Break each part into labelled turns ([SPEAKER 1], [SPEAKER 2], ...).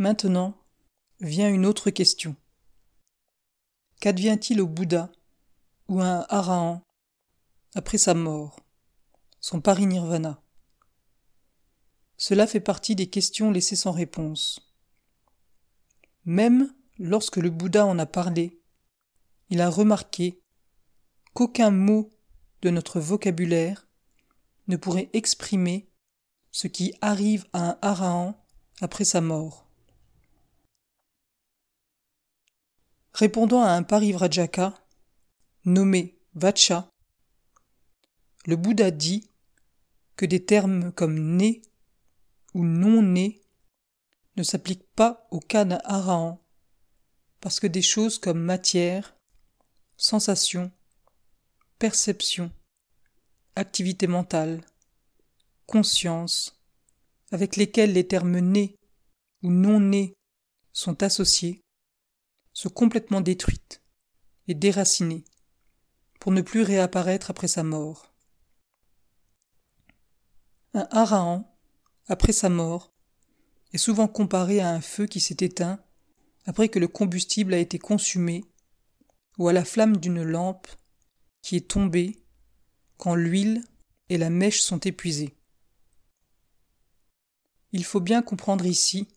[SPEAKER 1] Maintenant vient une autre question. Qu'advient-il au Bouddha ou à un Arahan après sa mort, son parinirvana Cela fait partie des questions laissées sans réponse. Même lorsque le Bouddha en a parlé, il a remarqué qu'aucun mot de notre vocabulaire ne pourrait exprimer ce qui arrive à un Arahan après sa mort. Répondant à un parivrajaka, nommé Vacha, le Bouddha dit que des termes comme né ou non né ne s'appliquent pas au cas d'un Arahan, parce que des choses comme matière, sensation, perception, activité mentale, conscience, avec lesquelles les termes nés ou non nés sont associés, sont complètement détruites et déracinées pour ne plus réapparaître après sa mort. Un harahan, après sa mort, est souvent comparé à un feu qui s'est éteint après que le combustible a été consumé ou à la flamme d'une lampe qui est tombée quand l'huile et la mèche sont épuisées. Il faut bien comprendre ici,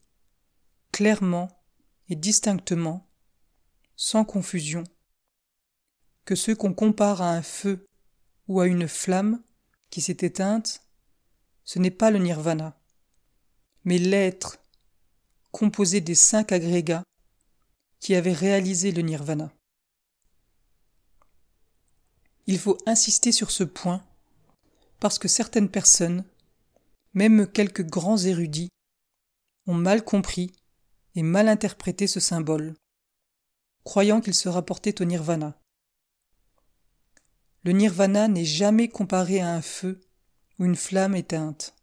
[SPEAKER 1] clairement et distinctement, sans confusion, que ce qu'on compare à un feu ou à une flamme qui s'est éteinte, ce n'est pas le nirvana, mais l'être composé des cinq agrégats qui avaient réalisé le nirvana. Il faut insister sur ce point parce que certaines personnes, même quelques grands érudits, ont mal compris et mal interprété ce symbole croyant qu'il se rapportait au nirvana. Le nirvana n'est jamais comparé à un feu ou une flamme éteinte.